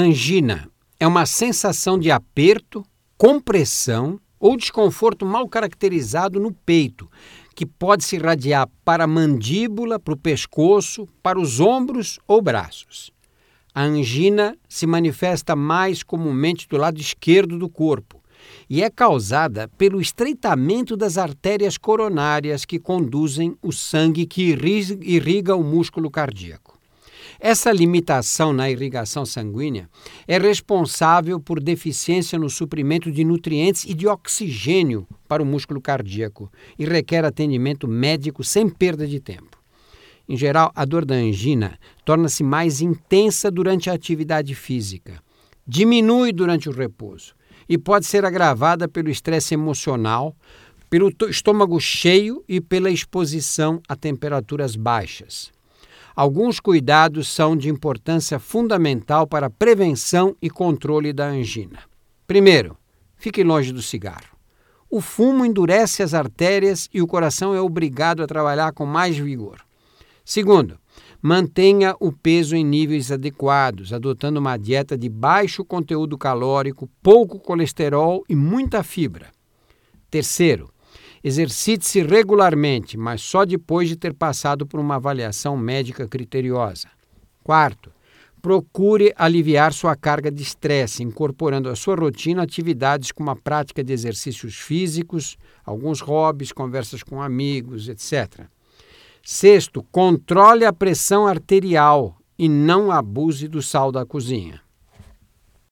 Angina é uma sensação de aperto, compressão ou desconforto mal caracterizado no peito, que pode se irradiar para a mandíbula, para o pescoço, para os ombros ou braços. A angina se manifesta mais comumente do lado esquerdo do corpo e é causada pelo estreitamento das artérias coronárias que conduzem o sangue que irriga o músculo cardíaco. Essa limitação na irrigação sanguínea é responsável por deficiência no suprimento de nutrientes e de oxigênio para o músculo cardíaco e requer atendimento médico sem perda de tempo. Em geral, a dor da angina torna-se mais intensa durante a atividade física, diminui durante o repouso e pode ser agravada pelo estresse emocional, pelo estômago cheio e pela exposição a temperaturas baixas. Alguns cuidados são de importância fundamental para a prevenção e controle da angina. Primeiro, fique longe do cigarro. O fumo endurece as artérias e o coração é obrigado a trabalhar com mais vigor. Segundo, mantenha o peso em níveis adequados, adotando uma dieta de baixo conteúdo calórico, pouco colesterol e muita fibra. Terceiro, Exercite-se regularmente, mas só depois de ter passado por uma avaliação médica criteriosa. Quarto, procure aliviar sua carga de estresse, incorporando à sua rotina atividades como a prática de exercícios físicos, alguns hobbies, conversas com amigos, etc. Sexto, controle a pressão arterial e não abuse do sal da cozinha.